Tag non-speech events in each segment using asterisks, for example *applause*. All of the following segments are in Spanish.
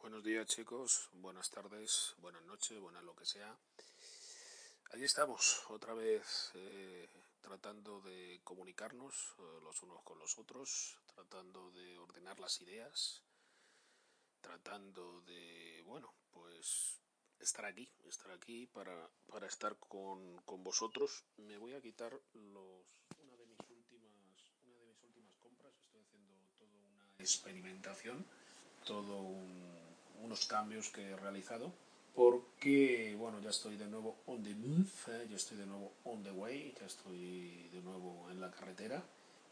Buenos días chicos, buenas tardes, buenas noches, buenas lo que sea. Allí estamos, otra vez eh, tratando de comunicarnos eh, los unos con los otros, tratando de ordenar las ideas, tratando de, bueno, pues estar aquí, estar aquí para, para estar con, con vosotros. Me voy a quitar los, una de mis últimas, una de mis últimas compras, estoy haciendo toda una experimentación, todo un unos cambios que he realizado porque bueno ya estoy de nuevo on the move eh, ya estoy de nuevo on the way ya estoy de nuevo en la carretera.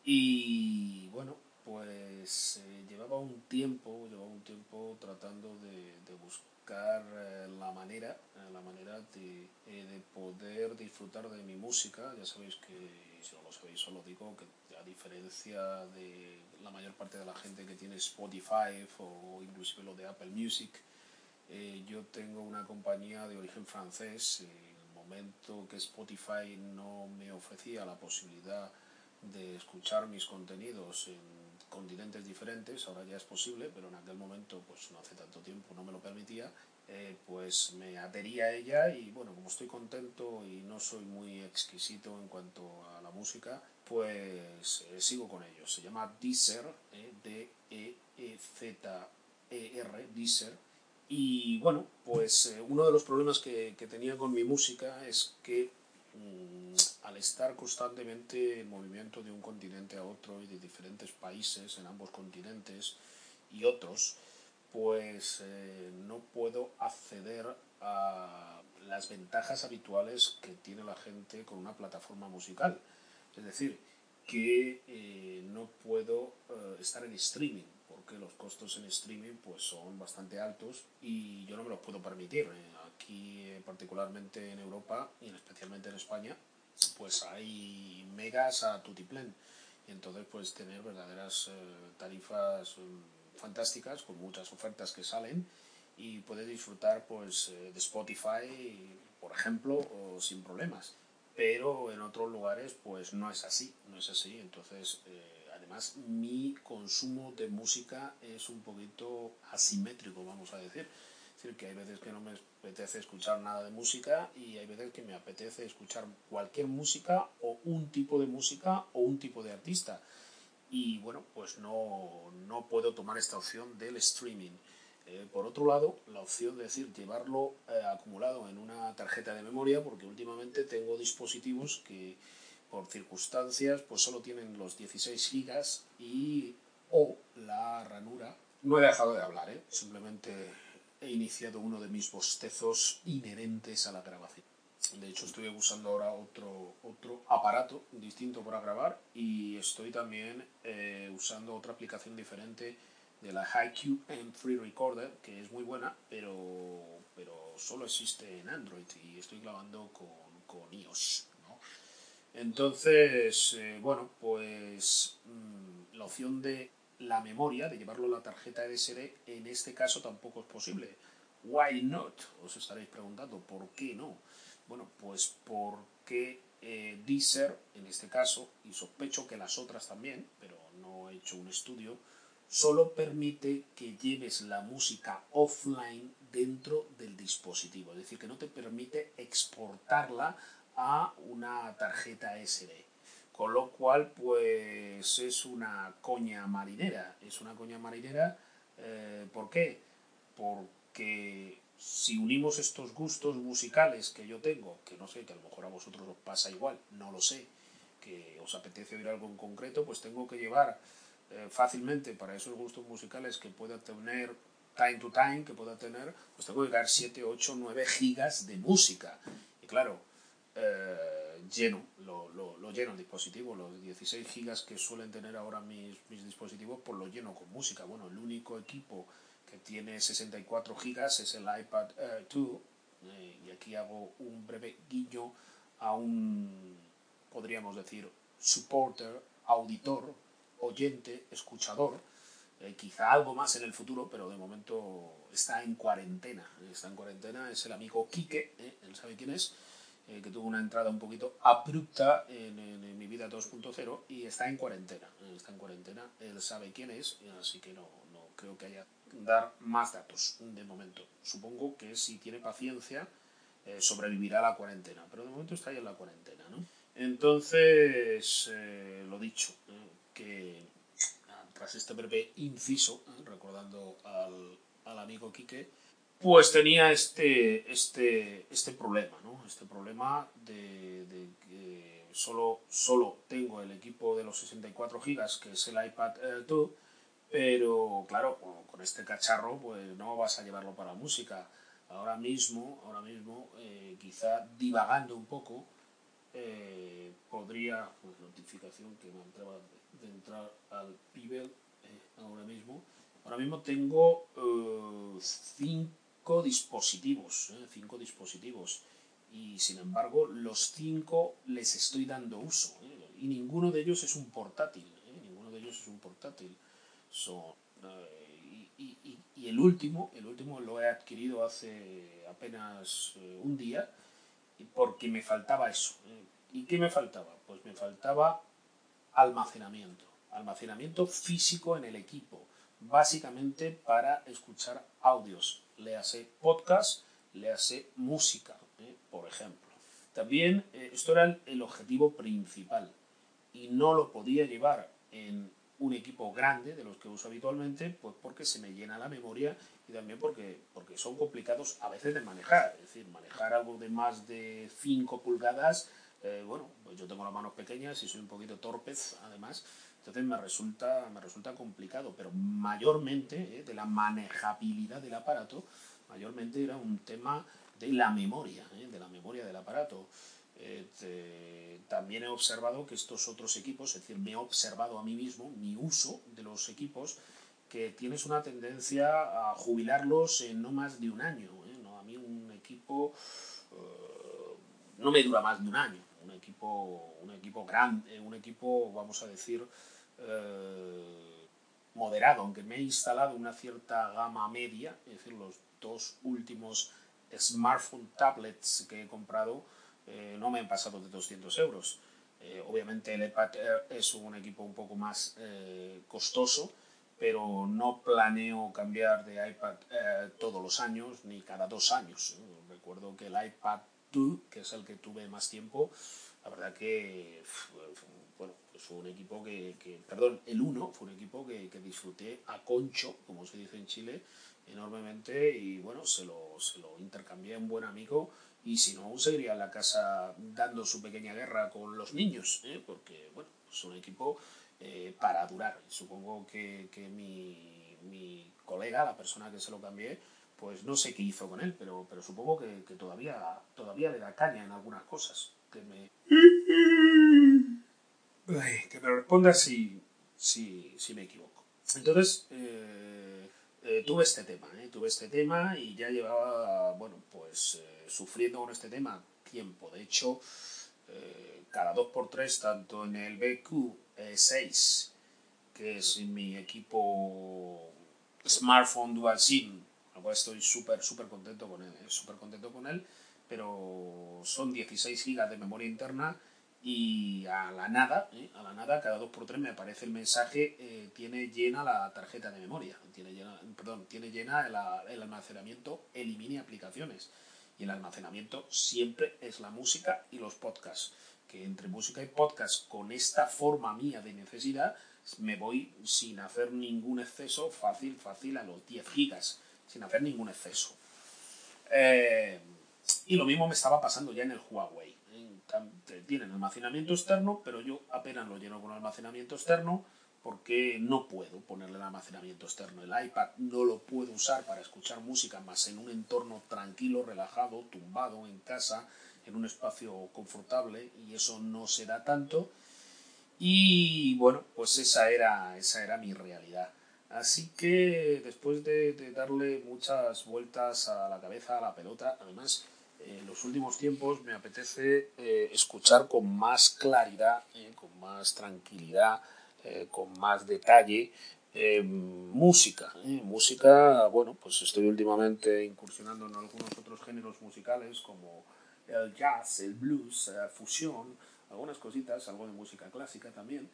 Y bueno pues eh, llevaba un tiempo llevaba un tiempo tratando de, de buscar eh, la manera la manera de, de, poder disfrutar de mi música. Ya sabéis que si no lo sabéis solo digo que diferencia de la mayor parte de la gente que tiene Spotify o inclusive lo de Apple Music, eh, yo tengo una compañía de origen francés. En el momento que Spotify no me ofrecía la posibilidad de escuchar mis contenidos en continentes diferentes, ahora ya es posible, pero en aquel momento, pues no hace tanto tiempo, no me lo permitía, eh, pues me adherí a ella y bueno, como estoy contento y no soy muy exquisito en cuanto a la música, pues eh, sigo con ellos. Se llama Deezer, eh, D-E-E-Z-E-R, Deezer. Y bueno, pues uno de los problemas que, que, tenía con mi música es que mmm, al estar constantemente en movimiento de un continente a otro y de diferentes países en ambos continentes y otros, pues eh, no puedo acceder a las ventajas habituales que tiene la gente con una plataforma musical. Es decir, que eh, no puedo eh, estar en streaming, porque los costos en streaming pues, son bastante altos y yo no me los puedo permitir. Eh. Aquí, particularmente en Europa y especialmente en España, pues hay megas a tutiplén. Y entonces, pues tener verdaderas tarifas fantásticas con muchas ofertas que salen y puedes disfrutar pues de Spotify por ejemplo sin problemas pero en otros lugares pues no es así no es así. Entonces eh, además mi consumo de música es un poquito asimétrico vamos a decir. Es decir que hay veces que no me apetece escuchar nada de música y hay veces que me apetece escuchar cualquier música o un tipo de música o un tipo de artista. Y bueno, pues no, no puedo tomar esta opción del streaming. Eh, por otro lado, la opción de decir llevarlo eh, acumulado en una tarjeta de memoria, porque últimamente tengo dispositivos que por circunstancias pues solo tienen los 16 gigas y o la ranura. No he dejado de hablar, ¿eh? simplemente he iniciado uno de mis bostezos inherentes a la grabación. De hecho, estoy usando ahora otro, otro aparato distinto para grabar y estoy también eh, usando otra aplicación diferente de la HiQ M3 Recorder, que es muy buena, pero, pero solo existe en Android y estoy grabando con, con iOS. Entonces, eh, bueno, pues mmm, la opción de la memoria, de llevarlo a la tarjeta SD, en este caso tampoco es posible. Why not? Os estaréis preguntando, ¿por qué no? Bueno, pues porque eh, Deezer, en este caso, y sospecho que las otras también, pero no he hecho un estudio, solo permite que lleves la música offline dentro del dispositivo, es decir, que no te permite exportarla a una tarjeta SD. Con lo cual, pues es una coña marinera. Es una coña marinera, eh, ¿por qué? Porque si unimos estos gustos musicales que yo tengo, que no sé, que a lo mejor a vosotros os pasa igual, no lo sé, que os apetece oír algo en concreto, pues tengo que llevar eh, fácilmente para esos gustos musicales que pueda tener time to time, que pueda tener, pues tengo que dar 7, 8, 9 gigas de música. Y claro, eh, lleno, lo, lo, lleno el dispositivo, los 16 gigas que suelen tener ahora mis, mis dispositivos, pues lo lleno con música. Bueno, el único equipo que tiene 64 gigas es el iPad Air 2 eh, y aquí hago un breve guiño a un, podríamos decir, supporter, auditor, oyente, escuchador, eh, quizá algo más en el futuro, pero de momento está en cuarentena. Está en cuarentena, es el amigo Quique, eh, él sabe quién es, eh, que tuvo una entrada un poquito abrupta en, mi vida 2.0 y está en cuarentena. Está en cuarentena, él sabe quién es, así que no, no creo que haya dar más datos de momento. Supongo que si tiene paciencia sobrevivirá a la cuarentena, pero de momento está ahí en la cuarentena. ¿no? Entonces, lo dicho, que tras este breve inciso, recordando al, amigo Quique, pues tenía este, este, este problema, ¿no? Este problema de, que solo, solo tengo el equipo de los 64 GB, que es el iPad Air 2, pero claro, con este cacharro pues no vas a llevarlo para música. Ahora mismo, ahora mismo eh, quizá divagando un poco, eh, podría, pues notificación que me entraba de entrar al Pibel eh, ahora mismo, ahora mismo tengo cinco dispositivos, ¿eh? cinco dispositivos. Y sin embargo, los cinco les estoy dando uso. ¿eh? Y ninguno de ellos es un portátil. ¿eh? Ninguno de ellos es un portátil. y, el último, el último lo he adquirido hace apenas un día porque me faltaba eso. ¿Y qué me faltaba? Pues me faltaba almacenamiento. Almacenamiento físico en el equipo básicamente para escuchar audios, léase podcast, léase música, ¿eh? por ejemplo. También eh, esto era el, objetivo principal y no lo podía llevar en un equipo grande de los que uso habitualmente, pues porque se me llena la memoria y también porque, porque son complicados a veces de manejar. Es decir, manejar algo de más de 5 pulgadas, eh, bueno, pues yo tengo las manos pequeñas y soy un poquito torpez además, entonces me resulta, me resulta complicado, pero mayormente eh, de la manejabilidad del aparato, mayormente era un tema de la memoria, eh, de la memoria del aparato. Eh, también he observado que estos otros equipos, es decir, me he observado a mí mismo mi uso de los equipos, que tienes una tendencia a jubilarlos en no más de un año. No, a mí un equipo no me dura más de un año. Un equipo, grande, un equipo, vamos a decir, eh, moderado, aunque me he instalado una cierta gama media, es decir, los dos últimos smartphone tablets que he comprado eh, no me han pasado de 200 euros. Eh, obviamente el iPad es un equipo un poco más costoso, pero no planeo cambiar de iPad todos los años ni cada dos años. Recuerdo que el iPad 2, que es el que tuve más tiempo, la verdad que bueno, pues fue un equipo que, perdón, el 1 fue un equipo que, disfruté a concho, como se dice en Chile, enormemente y bueno, se lo, se lo intercambié a un buen amigo y si no, aún seguiría en la casa dando su pequeña guerra con los niños, ¿eh? porque bueno, es un equipo eh, para durar. Supongo que, mi, mi, colega, la persona que se lo cambié, pues no sé qué hizo con él, pero, pero supongo que, que todavía, todavía le da caña en algunas cosas. Que me que me responda si, si, si me equivoco. Entonces, eh, eh, tuve este tema, eh, tuve este tema y ya llevaba, bueno, pues sufriendo con este tema tiempo. De hecho, cada 2x3, tanto en el BQ6, que es mi equipo smartphone dual SIM, estoy súper, súper contento con él, súper contento con él, pero son 16 GB de memoria interna y a la nada, ¿eh? a la nada, cada 2x3 me aparece el mensaje, eh, tiene llena la tarjeta de memoria, tiene llena, perdón, tiene llena el, almacenamiento, elimine aplicaciones. Y el almacenamiento siempre es la música y los podcasts. Que entre música y podcast, con esta forma mía de necesidad, me voy sin hacer ningún exceso, fácil, fácil, a los 10 gigas, sin hacer ningún exceso. Eh, y lo mismo me estaba pasando ya en el Huawei tienen almacenamiento externo, pero yo apenas lo lleno con almacenamiento externo porque no puedo ponerle el almacenamiento externo. El iPad no lo puedo usar para escuchar música más en un entorno tranquilo, relajado, tumbado en casa, en un espacio confortable y eso no se da tanto. Y bueno, pues esa era, esa era mi realidad. Así que después de, de darle muchas vueltas a la cabeza, a la pelota, además en los últimos tiempos me apetece eh, escuchar con más claridad, eh, con más tranquilidad, eh, con más detalle música. Música, bueno, pues estoy últimamente incursionando en algunos otros géneros musicales como el jazz, el blues, la fusión, algunas cositas, algo de música clásica también.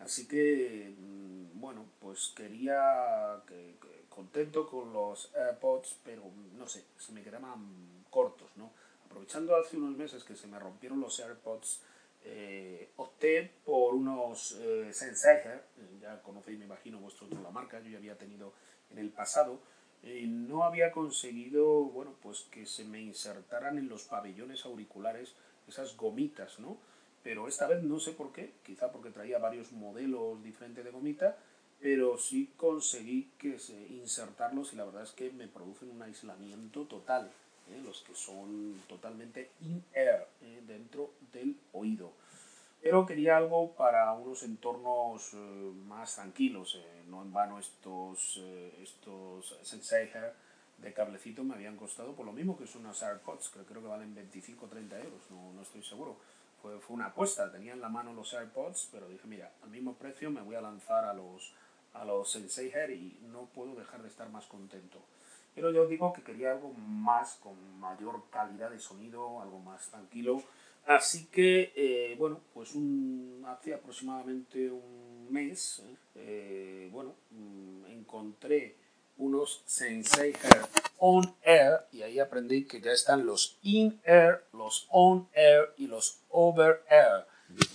Así que, mm, bueno, pues quería que contento con los AirPods, pero no sé, se me quedaban cortos, ¿no? Aprovechando hace unos meses que se me rompieron los AirPods, eh, opté por unos eh, Sennheiser, ya conocéis, me imagino, vosotros la marca, yo ya había tenido en el pasado, y no había conseguido, bueno, pues que se me insertaran en los pabellones auriculares esas gomitas, ¿no? Pero esta vez no sé por qué, quizá porque traía varios modelos diferentes de gomita, pero sí conseguí que se, insertarlos y la verdad es que me producen un aislamiento total, ¿eh? los que son totalmente in-air, ¿eh? dentro del oído. Pero quería algo para unos entornos eh, más tranquilos, no en vano estos, estos Sennheiser de cablecito me habían costado por lo mismo que son unas AirPods, que creo que valen 25 o 30 euros, no, no estoy seguro. Fue, fue, una apuesta, tenía en la mano los AirPods, pero dije, mira, al mismo precio me voy a lanzar a los, a los Sennheiser y no puedo dejar de estar más contento. Pero yo digo que quería algo más, con mayor calidad de sonido, algo más tranquilo. Así que, eh, bueno, pues un, hace aproximadamente un mes, eh, bueno, mm, encontré unos Sennheiser On Air y ahí aprendí que ya están los In Air, los On Air y los Over Air.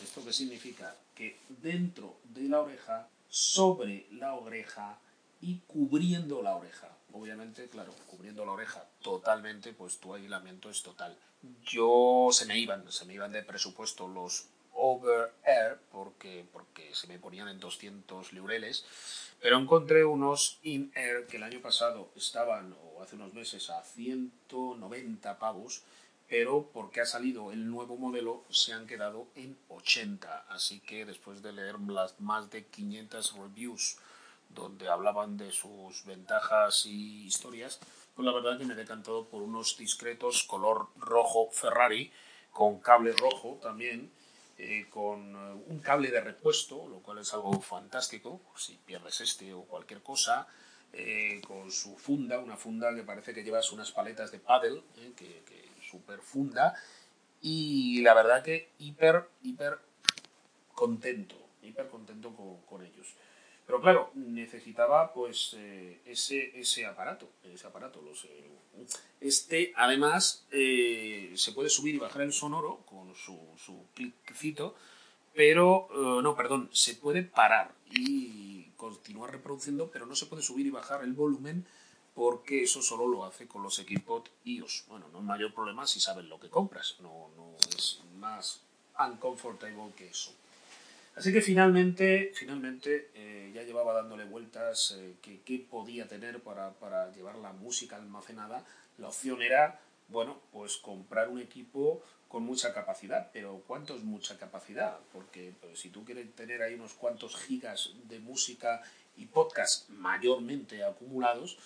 ¿Esto qué significa? Que dentro de la oreja sobre la oreja y cubriendo la oreja. Obviamente, claro, cubriendo la oreja totalmente, pues tu aislamiento es total. Yo se me iban, se me iban de presupuesto los over air porque, porque se me ponían en 200 liureles, pero encontré unos in air que el año pasado estaban, o hace unos meses, a 190 pavos pero porque ha salido el nuevo modelo se han quedado en 80. Así que después de leer las más de 500 reviews donde hablaban de sus ventajas y historias, pues la verdad que me he decantado por unos discretos color rojo Ferrari, con cable rojo también, eh, con eh, un cable de repuesto, lo cual es algo fantástico, si pierdes este o cualquier cosa, eh, con su funda, una funda que parece que llevas unas paletas de paddle, que súper funda y la verdad que hiper, hiper contento, hiper contento con, ellos. Pero claro, necesitaba pues eh, ese, ese aparato, ese aparato, los, este además eh, se puede subir y bajar el sonoro con su, su cliccito, pero eh, no, perdón, se puede parar y continuar reproduciendo, pero no se puede subir y bajar el volumen porque eso solo lo hace con los equipos iOS. Bueno, no es mayor problema si sabes lo que compras, no, no es más uncomfortable que eso. Así que finalmente, finalmente eh, ya llevaba dándole vueltas eh, que podía tener para, para, llevar la música almacenada. La opción era, bueno, pues comprar un equipo con mucha capacidad. Pero ¿cuánto es mucha capacidad? Porque pues, si tú quieres tener ahí unos cuantos gigas de música y podcast mayormente acumulados,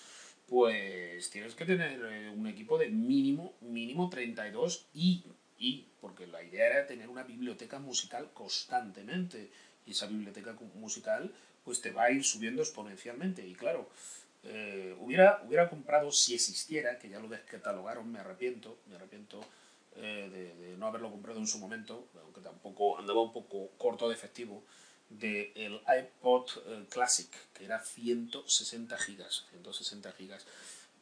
pues tienes que tener eh, un equipo de mínimo, mínimo 32 y, y, porque la idea era tener una biblioteca musical constantemente. Y esa biblioteca musical pues te va a ir subiendo exponencialmente. Y claro, eh, hubiera, hubiera comprado si existiera, que ya lo descatalogaron, me arrepiento, me arrepiento eh, de, de, no haberlo comprado en su momento, aunque tampoco andaba un poco corto de efectivo, del iPod eh, Classic, que era 160 gigas. 160 gigas.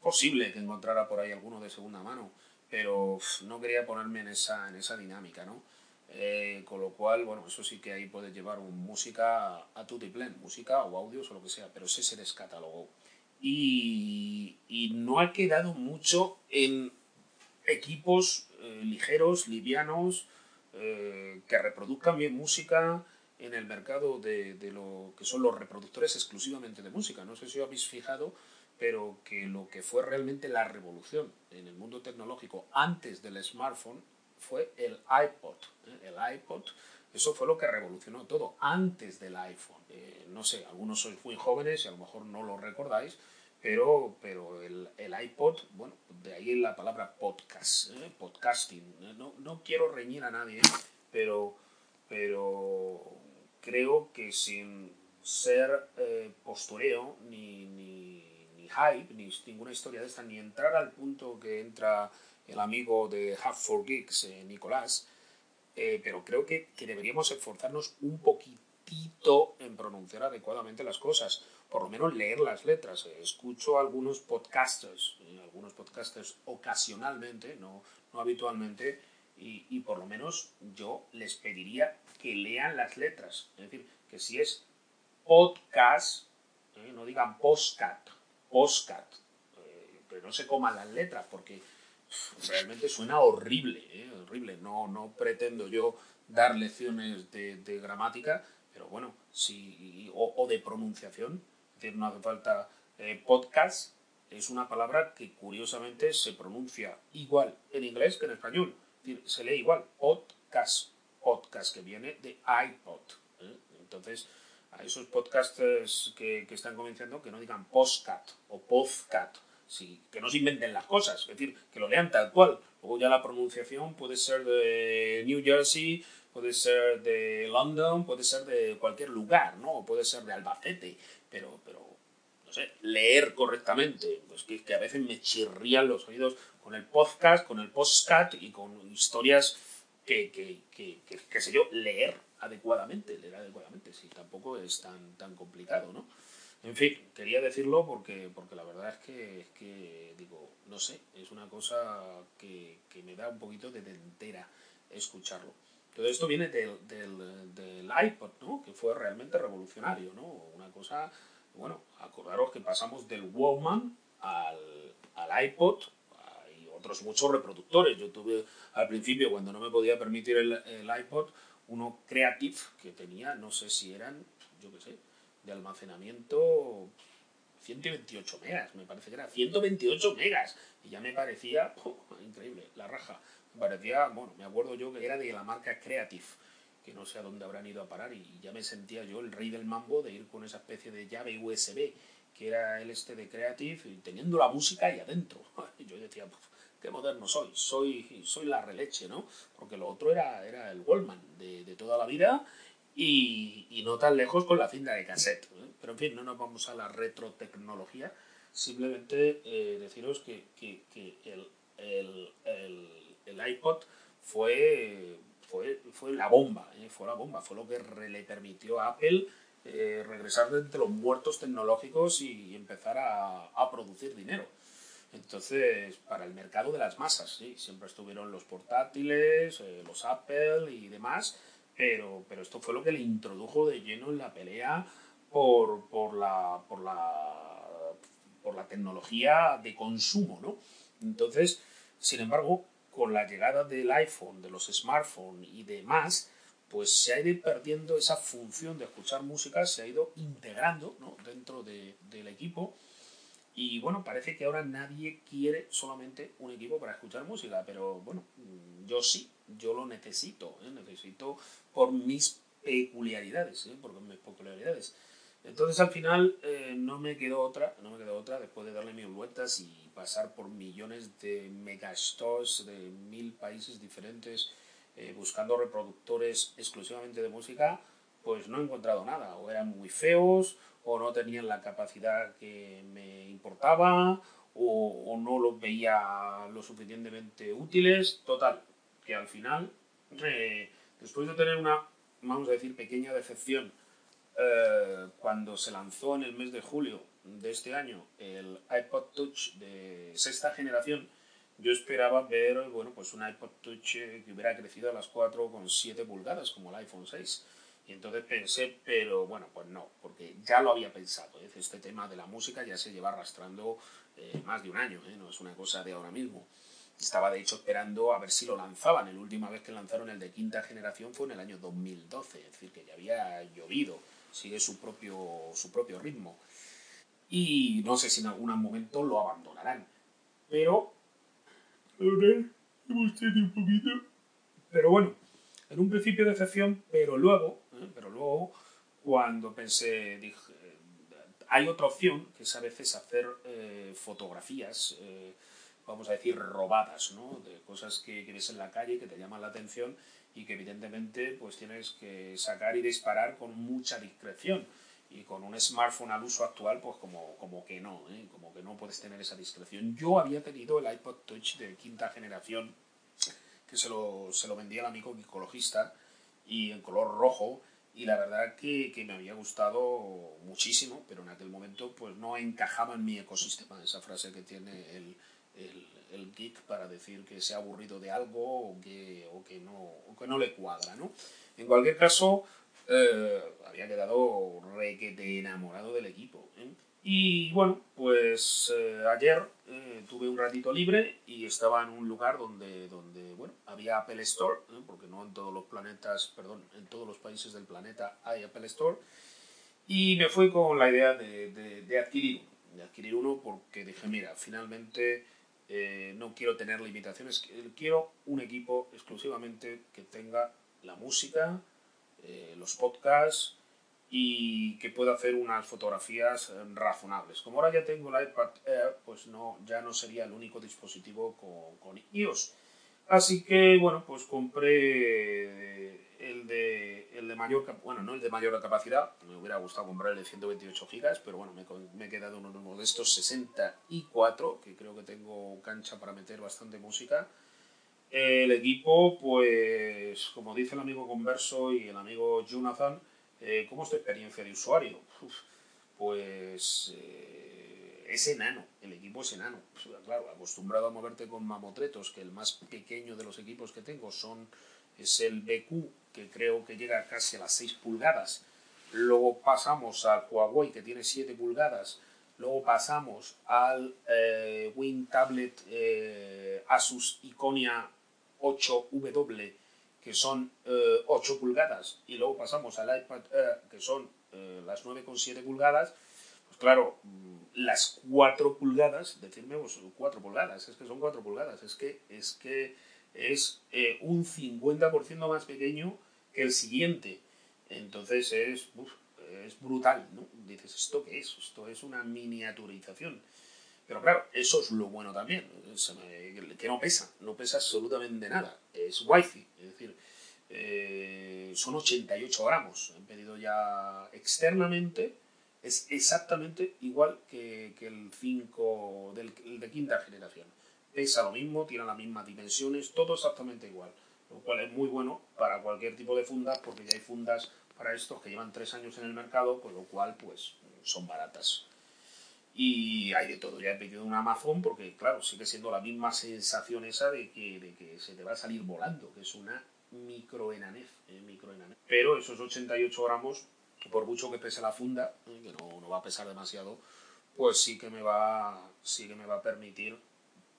Posible que encontrara por ahí alguno de segunda mano, pero no quería ponerme en esa, en esa dinámica, ¿no? Eh, con lo cual, bueno, eso sí que ahí puedes llevar música a tutiplén, música o audios o lo que sea, pero ese se descatalogó. Y, y no ha quedado mucho en equipos eh, ligeros, livianos, que reproduzcan bien música, en el mercado de, de, lo que son los reproductores exclusivamente de música. No sé si os habéis fijado, pero que lo que fue realmente la revolución en el mundo tecnológico antes del smartphone fue el iPod. ¿eh? El iPod, eso fue lo que revolucionó todo antes del iPhone. Eh, no sé, algunos sois muy jóvenes y a lo mejor no lo recordáis, pero, pero el, el iPod, bueno, de ahí la palabra podcast, ¿eh? podcasting. No, no quiero reñir a nadie, pero, pero creo que sin ser eh, postureo, ni, ni, ni, hype, ni ninguna historia de esta, ni entrar al punto que entra el amigo de Half for Geeks, eh, Nicolás, eh, pero creo que, que, deberíamos esforzarnos un poquitito en pronunciar adecuadamente las cosas, por lo menos leer las letras. Escucho a algunos podcasters, eh, algunos podcasters ocasionalmente, no, no habitualmente, y, por lo menos yo les pediría que lean las letras. Es decir, que si es podcast, eh, no digan postcat, postcat, eh, pero no se coman las letras porque realmente suena horrible, eh, horrible. No, no pretendo yo dar lecciones de, gramática, pero bueno, si, o, o, de pronunciación, es decir, no hace falta podcast, es una palabra que curiosamente se pronuncia igual en inglés que en español. Se lee igual, podcast, podcast, que viene de iPod. Entonces, a esos podcasters que, que, están convenciendo que no digan postcat o postcat, sí, que no se inventen las cosas, es decir, que lo lean tal cual. Luego ya la pronunciación puede ser de New Jersey, puede ser de London, puede ser de cualquier lugar, ¿no? Puede ser de Albacete, pero, pero no sé, leer correctamente, pues que a veces me chirrían los oídos con el podcast, con el postcat y con historias que, que, que, que, que sé yo, leer adecuadamente, leer adecuadamente, sí, tampoco es tan, tan complicado, ¿no? En fin, quería decirlo porque, porque la verdad es que, es que, digo, no sé, es una cosa que, que me da un poquito de dentera escucharlo. Todo esto viene del, del, del, iPod, ¿no? Que fue realmente revolucionario, ¿no? Una cosa, bueno, acordaros que pasamos del Walkman al, al iPod, otros muchos reproductores. Yo tuve al principio, cuando no me podía permitir el, el iPod, uno Creative que tenía, no sé si eran, yo qué sé, de almacenamiento 128 megas, me parece que era 128 megas. Y ya me parecía, oh, increíble, la raja. Me parecía, bueno, me acuerdo yo que era de la marca Creative, que no sé a dónde habrán ido a parar. Y ya me sentía yo el rey del mambo de ir con esa especie de llave USB, que era el este de Creative, y teniendo la música ahí adentro. *laughs* Y yo decía, qué moderno soy, soy, soy la releche, ¿no? Porque lo otro era, era el Wallman de, de toda la vida y, y, no tan lejos con la cinta de cassette. ¿eh? Pero en fin, no nos vamos a la retrotecnología, simplemente eh, deciros que, que, el, el, el, el, iPod fue, fue, fue la bomba, ¿eh? fue la bomba, fue lo que le permitió a Apple eh, regresar de entre los muertos tecnológicos y empezar a, a producir dinero. Entonces, para el mercado de las masas, sí, siempre estuvieron los portátiles, eh, los Apple y demás, pero, pero esto fue lo que le introdujo de lleno en la pelea por, por, la, por, la, por la tecnología de consumo, ¿no? Entonces, sin embargo, con la llegada del iPhone, de los smartphones y demás, pues se ha ido perdiendo esa función de escuchar música, se ha ido integrando ¿no? dentro de, del equipo y bueno, parece que ahora nadie quiere solamente un equipo para escuchar música, pero bueno, yo sí, yo lo necesito, ¿eh? necesito por mis peculiaridades, ¿eh? por mis peculiaridades. Entonces al final eh, no me quedó otra, no me quedó otra después de darle mil vueltas y pasar por millones de megastores de mil países diferentes eh, buscando reproductores exclusivamente de música, pues no he encontrado nada, o eran muy feos, o no tenían la capacidad que me importaba, o, no los veía lo suficientemente útiles. Total, que al final, después de tener una, vamos a decir, pequeña decepción, eh, cuando se lanzó en el mes de julio de este año el iPod Touch de sexta generación, yo esperaba ver bueno, pues un iPod Touch que hubiera crecido a las 4,7 pulgadas como el iPhone 6 y entonces pensé, pero bueno, pues no, porque ya lo había pensado. ¿eh? Este tema de la música ya se lleva arrastrando eh, más de un año, ¿eh? no es una cosa de ahora mismo. Estaba de hecho esperando a ver si lo lanzaban. La última vez que lanzaron el de quinta generación fue en el año 2012, es decir, que ya había llovido, sigue su propio, su propio ritmo. Y no sé si en algún momento lo abandonarán. Pero... Pero bueno, en un principio decepción, pero luego, ¿eh? pero luego cuando pensé, dije, hay otra opción, que es a veces hacer eh, fotografías, eh, vamos a decir, robadas, ¿no? De cosas que, que, ves en la calle, que te llaman la atención y que evidentemente pues tienes que sacar y disparar con mucha discreción. Y con un smartphone al uso actual, pues como, como que no, ¿eh? como que no puedes tener esa discreción. Yo había tenido el iPod Touch de quinta generación que se lo, se lo vendía el amigo ecologista y en color rojo y la verdad que, que, me había gustado muchísimo, pero en aquel momento pues no encajaba en mi ecosistema esa frase que tiene el, el, el geek para decir que se ha aburrido de algo o que, o que, no, o que no le cuadra, ¿no? En cualquier caso, eh, había quedado requete enamorado del equipo. ¿eh? Y bueno, pues eh, ayer eh, tuve un ratito libre y estaba en un lugar donde, donde bueno, había Apple Store, porque no en todos los planetas, perdón, en todos los países del planeta hay Apple Store. Y me fui con la idea de, de, adquirir uno, de adquirir uno porque dije, mira, finalmente no quiero tener limitaciones, quiero un equipo exclusivamente que tenga la música, eh, los podcasts y que pueda hacer unas fotografías eh, razonables. Como ahora ya tengo el iPad Air, pues no, ya no sería el único dispositivo con, iOS. Así que, bueno, pues compré el de, el de mayor, bueno, no el de mayor capacidad, me hubiera gustado comprar el de 128 GB, pero bueno, me, he quedado uno de estos 64, que creo que tengo cancha para meter bastante música. El equipo, pues, como dice el amigo Converso y el amigo Jonathan, eh, ¿cómo es tu experiencia de usuario? pues eh, es enano, el equipo es enano. claro, acostumbrado a moverte con mamotretos, que el más pequeño de los equipos que tengo son, es el BQ, que creo que llega casi a las 6 pulgadas. Luego pasamos al Huawei, que tiene 7 pulgadas. Luego pasamos al eh, Win Tablet Asus Iconia 8W, que son 8 eh, pulgadas, y luego pasamos al iPad que son eh, las 9,7 pulgadas, pues claro, mm, las 4 pulgadas, decirme pues, 4 pulgadas, es que son 4 pulgadas, es que es, que es eh, un 50% más pequeño que el siguiente. Entonces es, es brutal, ¿no? Dices, ¿esto qué es? Esto es una miniaturización. Pero claro, eso es lo bueno también, que no pesa, no pesa absolutamente nada. Es wifi, es decir, eh, son 88 gramos. He pedido ya externamente, es exactamente igual que, el 5 del de quinta generación. Pesa lo mismo, tiene las mismas dimensiones, todo exactamente igual. Lo cual es muy bueno para cualquier tipo de funda, porque ya hay fundas para estos que llevan 3 años en el mercado, con lo cual pues son baratas. Y hay de todo. Ya he pedido un Amazon porque, claro, sigue siendo la misma sensación esa de que, de que se te va a salir volando, que es una microenanez. Eh, Pero esos 88 gramos, por mucho que pese la funda, eh, que no, no, va a pesar demasiado, pues sí que me va, sí que me va a permitir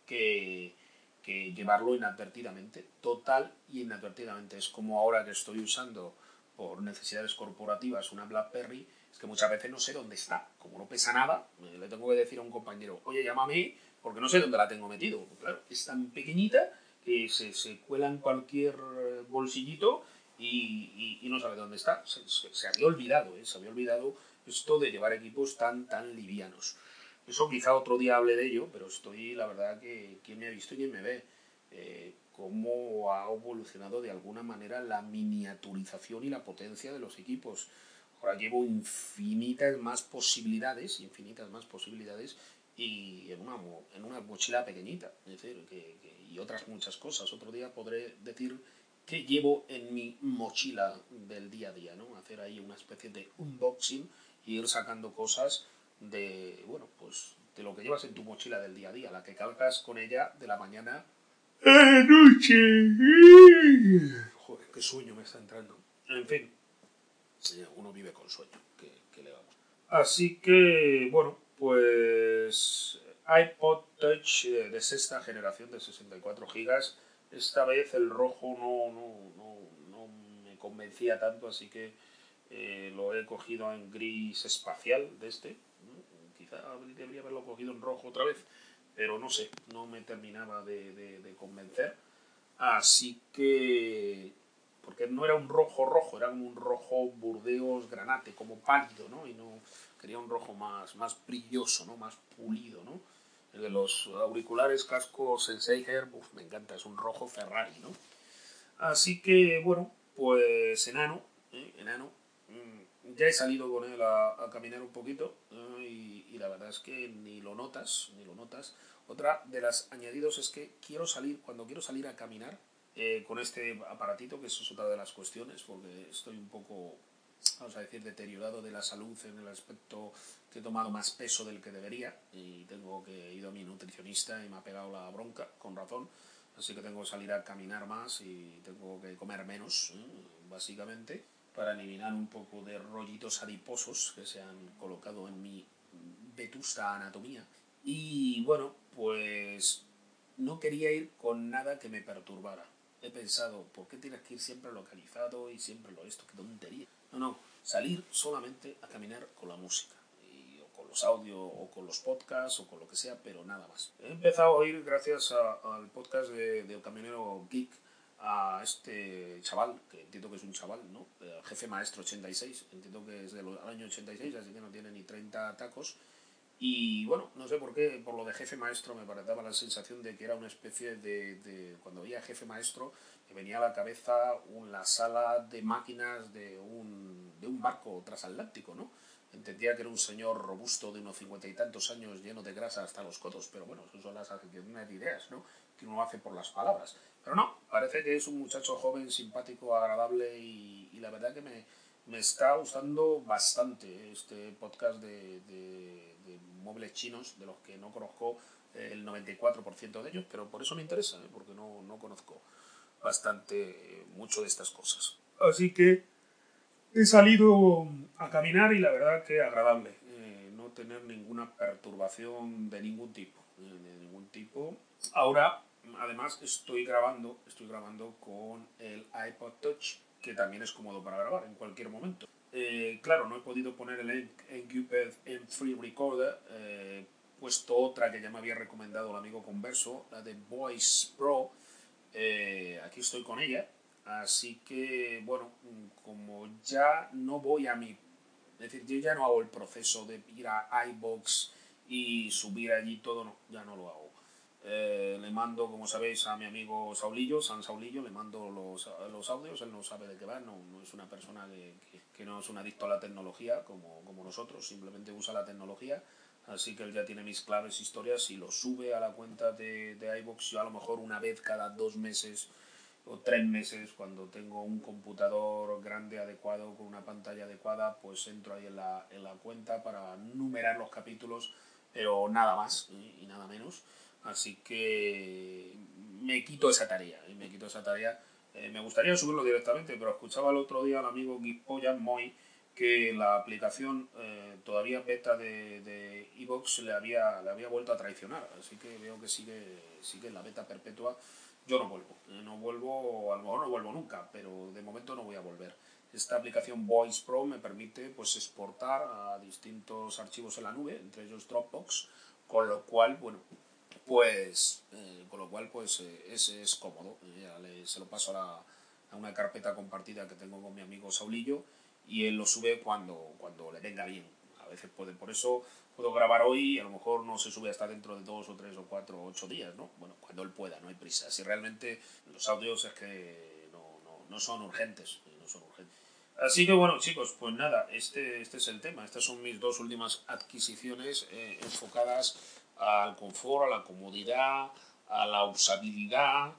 que, que llevarlo inadvertidamente, total y inadvertidamente. Es como ahora que estoy usando por necesidades corporativas una BlackBerry que muchas veces no sé dónde está. Como no pesa nada, le tengo que decir a un compañero, oye, llámame porque no sé dónde la tengo metido. Claro, es tan pequeñita que se, se cuela en cualquier bolsillito y, y, no sabe dónde está. Se, se, había olvidado, ¿eh? se había olvidado esto de llevar equipos tan, tan livianos. Eso quizá otro día hable de ello, pero estoy, la verdad, que quien me ha visto y quien me ve, eh, cómo ha evolucionado de alguna manera la miniaturización y la potencia de los equipos. Ahora llevo infinitas más posibilidades, infinitas más posibilidades y en una, en una mochila pequeñita, es decir, que, y otras muchas cosas. Otro día podré decir qué llevo en mi mochila del día a día, ¿no? Hacer ahí una especie de unboxing y ir sacando cosas de, bueno, pues de lo que llevas en tu mochila del día a día, la que cargas con ella de la mañana a la noche. Joder, qué sueño me está entrando. En fin, uno vive con sueño, que, le vamos. Así que, bueno, pues iPod Touch de sexta generación de 64 GB. Esta vez el rojo no, no, no, me convencía tanto, así que eh, lo he cogido en gris espacial de este. Quizá debería haberlo cogido en rojo otra vez, pero no sé, no me terminaba de convencer. Así que porque no era un rojo rojo, era un rojo burdeos granate, como pálido, ¿no? Y no quería un rojo más, más brilloso, ¿no? Más pulido, ¿no? El de los auriculares casco Sensei Hair, me encanta, es un rojo Ferrari, ¿no? Así que, bueno, pues enano, ¿eh? enano. Mm, ya he salido con él a, caminar un poquito ¿eh? y, y, la verdad es que ni lo notas, ni lo notas. Otra de las añadidos es que quiero salir, cuando quiero salir a caminar, eh, con este aparatito, que eso es otra de las cuestiones, porque estoy un poco vamos a decir, deteriorado de la salud en el aspecto que he tomado más peso del que debería y tengo que ir a mi nutricionista y me ha pegado la bronca, con razón, así que tengo que salir a caminar más y tengo que comer menos, ¿eh? básicamente, para eliminar un poco de rollitos adiposos que se han colocado en mi vetusta anatomía. Y bueno, pues no quería ir con nada que me perturbara. He pensado, ¿por qué tienes que ir siempre localizado y siempre lo esto? ¡Qué tontería! No, no, salir solamente a caminar con la música. Y, o con los audios, o con los podcasts, o con lo que sea, pero nada más. He empezado a oír, gracias al podcast de, de, Camionero Geek, a este chaval, que entiendo que es un chaval, ¿no? El jefe maestro 86, entiendo que es del año 86, así que no tiene ni 30 tacos y bueno, no sé por qué, por lo de jefe maestro me parecía la sensación de que era una especie de, de cuando veía jefe maestro, me venía a la cabeza una sala de máquinas de un, de un barco transatlántico, ¿no? Entendía que era un señor robusto de unos cincuenta y tantos años, lleno de grasa hasta los codos, pero bueno, son las de ideas, ¿no? Que uno hace por las palabras. Pero no, parece que es un muchacho joven, simpático, agradable y, y la verdad que me, me está gustando bastante este podcast de, de, móviles chinos, de los que no conozco eh, el 94% de ellos, pero por eso me interesa, ¿eh? porque no, no, conozco bastante eh, mucho de estas cosas. Así que he salido a caminar y la verdad que agradable, no tener ninguna perturbación de ningún tipo, de ningún tipo. Ahora, además, estoy grabando, estoy grabando con el iPod Touch que también es cómodo para grabar en cualquier momento. Eh, claro, no he podido poner el Encuped en Free Recorder, eh, puesto otra que ya me había recomendado el amigo Converso, la de Voice Pro. Eh, aquí estoy con ella, así que bueno, como ya no voy a mi... Es decir, yo ya no hago el proceso de ir a iBox y subir allí todo, no, ya no lo hago eh, le mando, como sabéis, a mi amigo Saulillo, San Saulillo, le mando los, los audios, él no sabe de qué va, no, no es una persona que, que, no es un adicto a la tecnología como, como nosotros, simplemente usa la tecnología, así que él ya tiene mis claves, historias y lo sube a la cuenta de, de iVoox, yo a lo mejor una vez cada dos meses o tres meses, cuando tengo un computador grande, adecuado, con una pantalla adecuada, pues entro ahí en la, en la cuenta para numerar los capítulos, pero nada más y nada menos. Así que me quito esa tarea. Y me quito esa tarea. Eh, me gustaría subirlo directamente, pero escuchaba el otro día al amigo Guipoyan Moy que la aplicación eh, todavía beta de Evox le había, le había vuelto a traicionar. Así que veo que sigue, sigue la beta perpetua. Yo no vuelvo. Eh, no vuelvo, a lo mejor no vuelvo nunca, pero de momento no voy a volver. Esta aplicación Voice Pro me permite pues, exportar a distintos archivos en la nube, entre ellos Dropbox, con lo cual, bueno, pues eh, con lo cual pues eh, es, es, cómodo. Se lo paso a, a, una carpeta compartida que tengo con mi amigo Saulillo y él lo sube cuando, cuando le venga bien. A veces puede por eso puedo grabar hoy y a lo mejor no se sube hasta dentro de dos o tres o cuatro o ocho días no bueno cuando él pueda no hay prisa. Si realmente los audios es que no, no, no son urgentes no son urgentes. Así que bueno, chicos, pues nada, este, este es el tema. Estas son mis dos últimas adquisiciones eh, enfocadas al confort, a la comodidad, a la usabilidad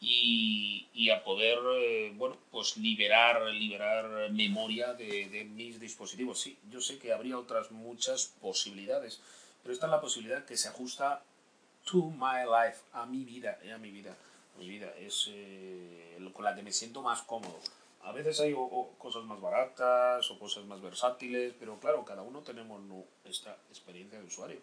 y, y a poder, eh, bueno, pues liberar, liberar memoria de, de, mis dispositivos. Sí, yo sé que habría otras muchas posibilidades, pero esta es la posibilidad que se ajusta to my life, a mi vida, eh, a mi vida. Mi vida es eh, con la que me siento más cómodo. A veces hay cosas más baratas o cosas más versátiles, pero claro, cada uno tenemos esta experiencia de usuario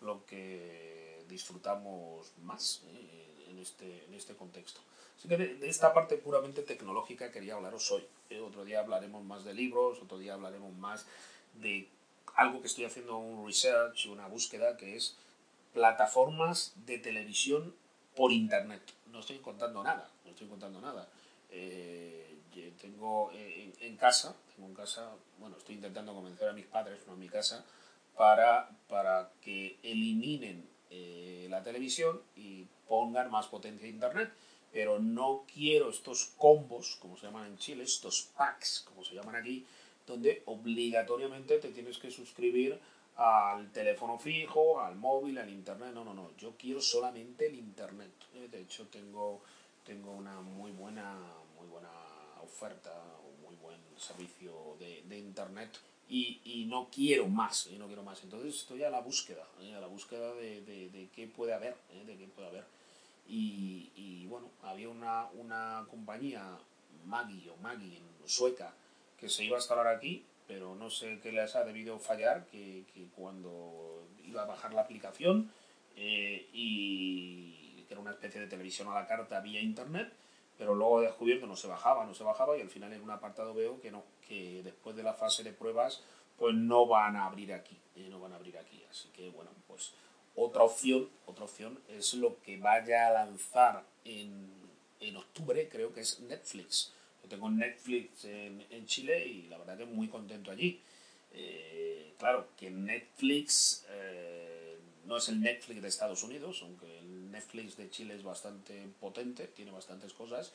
lo que disfrutamos más eh, en, este, en este contexto. Así que de, esta parte puramente tecnológica quería hablaros hoy. Eh, otro día hablaremos más de libros, otro día hablaremos más de algo que estoy haciendo un research, una búsqueda, que es plataformas de televisión por internet. No estoy contando nada, no estoy contando nada. Eh, tengo en, casa, tengo en casa, bueno, estoy intentando convencer a mis padres, no en mi casa, para, para que eliminen eh, la televisión y pongan más potencia a Internet. Pero no quiero estos combos, como se llaman en Chile, estos packs, como se llaman aquí, donde obligatoriamente te tienes que suscribir al teléfono fijo, al móvil, al internet. No, no, no. Yo quiero solamente el internet. Eh, de hecho, tengo, tengo una muy buena, muy buena oferta, muy buena buen servicio de, de internet y, y, no quiero más, y no quiero más. Entonces estoy a la búsqueda, ¿eh? a la búsqueda de, de, qué puede haber, ¿eh? de qué puede haber. Y, y, bueno, había una, una compañía, Maggie o Maggie, en sueca, que se iba a instalar aquí, pero no sé qué les ha debido fallar, que, que cuando iba a bajar la aplicación eh, y que era una especie de televisión a la carta vía internet, pero luego he descubierto no se bajaba, no se bajaba y al final en un apartado veo que no, que después de la fase de pruebas pues no van a abrir aquí, eh, no van a abrir aquí, así que bueno, pues otra opción, otra opción es lo que vaya a lanzar en, en octubre, creo que es Netflix. Yo tengo Netflix en, Chile y la verdad que muy contento allí. Eh, claro, que Netflix eh, no es el Netflix de Estados Unidos, aunque el Netflix de Chile es bastante potente, tiene bastantes cosas.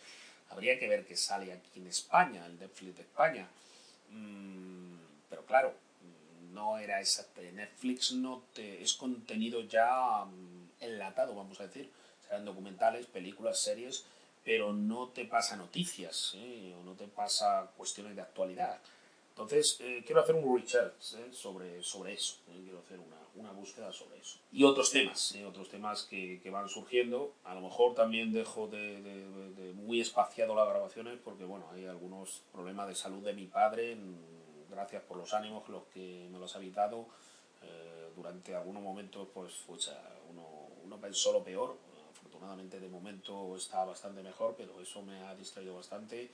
Habría que ver qué sale aquí en España, el Netflix de España. Mm, pero claro, no era exacto. Netflix no te, es contenido ya mm, enlatado, vamos a decir. Serán documentales, películas, series, pero no te pasa noticias, ¿eh? o no te pasa cuestiones de actualidad. Entonces, eh, quiero hacer un research ¿eh? sobre, sobre eso, ¿eh? quiero hacer una, una, búsqueda sobre eso. Y otros temas, ¿eh? otros temas que, que, van surgiendo. A lo mejor también dejo de, de, de, muy espaciado las grabaciones porque, bueno, hay algunos problemas de salud de mi padre. Gracias por los ánimos los que me los ha evitado. durante algunos momentos, pues, fucha, uno, uno pensó lo peor. Afortunadamente, de momento está bastante mejor, pero eso me ha distraído bastante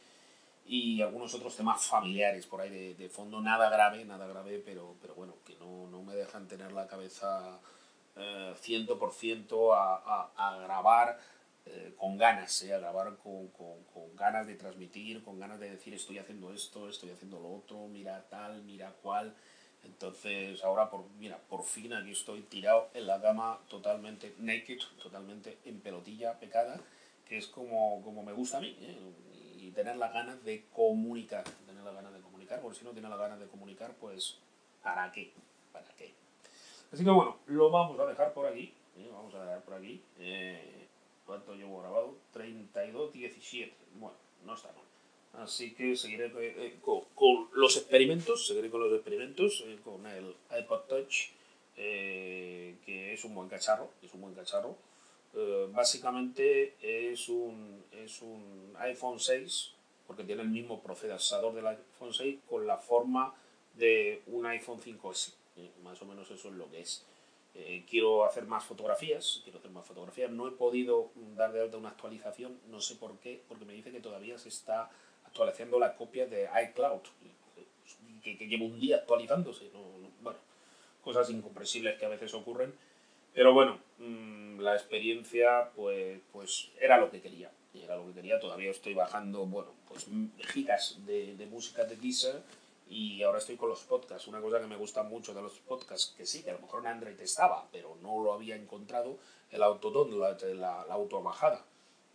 y algunos otros temas familiares por ahí de, de, fondo, nada grave, nada grave, pero, pero bueno, que no, no me dejan tener la cabeza eh, 100% a, a, a, grabar eh, con ganas, eh, a grabar con, con, con, ganas de transmitir, con ganas de decir estoy haciendo esto, estoy haciendo lo otro, mira tal, mira cual. Entonces ahora, por, mira, por fin aquí estoy tirado en la cama totalmente naked, totalmente en pelotilla pecada, que es como, como me gusta a mí. Y tener las ganas de comunicar, tener las ganas de comunicar, porque si no tiene las ganas de comunicar, pues ¿para qué? ¿Para qué? Así que bueno, lo vamos a dejar por aquí, ¿eh? vamos a dejar por aquí. Eh, ¿Cuánto llevo grabado? 32, 17. Bueno, no está mal. Así que seguiré eh, con, con, los experimentos, seguiré con los experimentos, con el iPod Touch, que es un buen cacharro, es un buen cacharro. Uh, básicamente es un, es un iPhone 6, porque tiene el mismo procesador del iPhone 6 con la forma de un iPhone 5S. Eh, más o menos eso es lo que es. Eh, quiero hacer más fotografías, quiero hacer más fotografías. No he podido dar de alta una actualización, no sé por qué, porque me dice que todavía se está actualizando la copia de iCloud, que, que lleva un día actualizándose. No, no, bueno, cosas incomprensibles que a veces ocurren. Pero bueno, mmm, la experiencia pues, pues era lo que quería. Era lo que quería. Todavía estoy bajando, bueno, pues gigas de, de música de Deezer y ahora estoy con los podcasts. Una cosa que me gusta mucho de los podcasts, que sí, que a lo mejor en Android estaba, pero no lo había encontrado, el autodownload, la, la, la autobajada.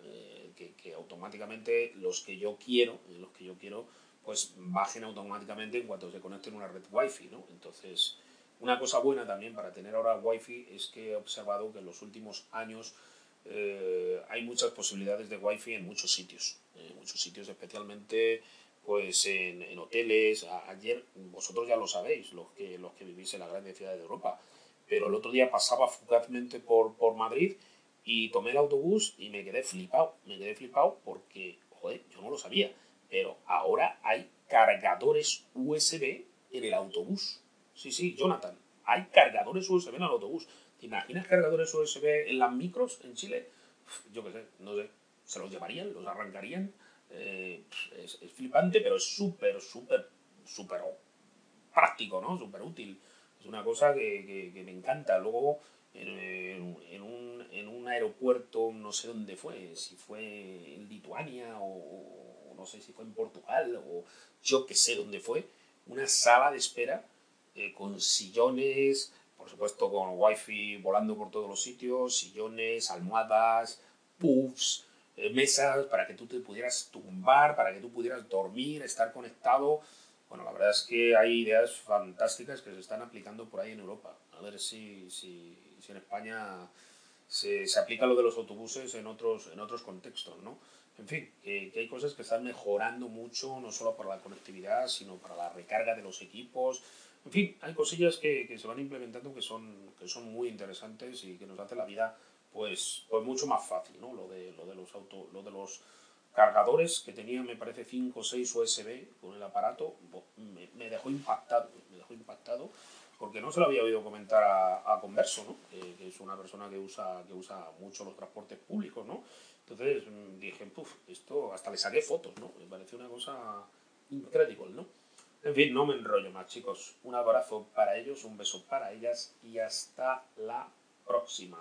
Eh, que, que, automáticamente los que yo quiero, los que yo quiero, pues bajen automáticamente en cuanto se conecten a una red wifi, ¿no? Entonces, una cosa buena también para tener ahora Wi-Fi es que he observado que en los últimos años eh, hay muchas posibilidades de Wi-Fi en muchos sitios. En muchos sitios, especialmente pues en, en hoteles. Ayer, vosotros ya lo sabéis, los que, los que vivís en la gran ciudad de Europa. Pero el otro día pasaba fugazmente por, por Madrid y tomé el autobús y me quedé flipado. Me quedé flipado porque, joder, yo no lo sabía. Pero ahora hay cargadores USB en el autobús. Sí, sí, Jonathan, hay cargadores USB en el autobús. ¿Te imaginas cargadores USB en las micros en Chile? Yo qué sé, no sé. ¿Se los llevarían? ¿Los arrancarían? Eh, es, flipante, pero es súper, súper, súper práctico, ¿no? Súper útil. Es una cosa que, que, me encanta. Luego, en, en, un, en, un, aeropuerto, no sé dónde fue, si fue en Lituania o, o no sé si fue en Portugal o yo que sé dónde fue, una sala de espera eh, con sillones, por supuesto con wifi volando por todos los sitios, sillones, almohadas, puffs, eh, mesas para que tú te pudieras tumbar, para que tú pudieras dormir, estar conectado. Bueno, la verdad es que hay ideas fantásticas que se están aplicando por ahí en Europa. A ver si, si, si en España se, se, aplica lo de los autobuses en otros, en otros contextos, ¿no? en fin, que, hay cosas que están mejorando mucho, no solo para la conectividad, sino para la recarga de los equipos. En fin, hay cosillas que, que se van implementando que son, que son muy interesantes y que nos hacen la vida pues, pues mucho más fácil, ¿no? Lo de, lo de los auto, lo de los cargadores que tenía, me parece, 5 o 6 USB con el aparato, me, me, dejó impactado, me dejó impactado porque no se lo había oído comentar a, a Converso, ¿no? que, es una persona que usa, que usa mucho los transportes públicos, ¿no? Entonces dije, puff, esto hasta le saqué fotos, ¿no? Me pareció una cosa increíble, ¿no? En fin, no me enrollo más, chicos. Un abrazo para ellos, un beso para ellas y hasta la próxima.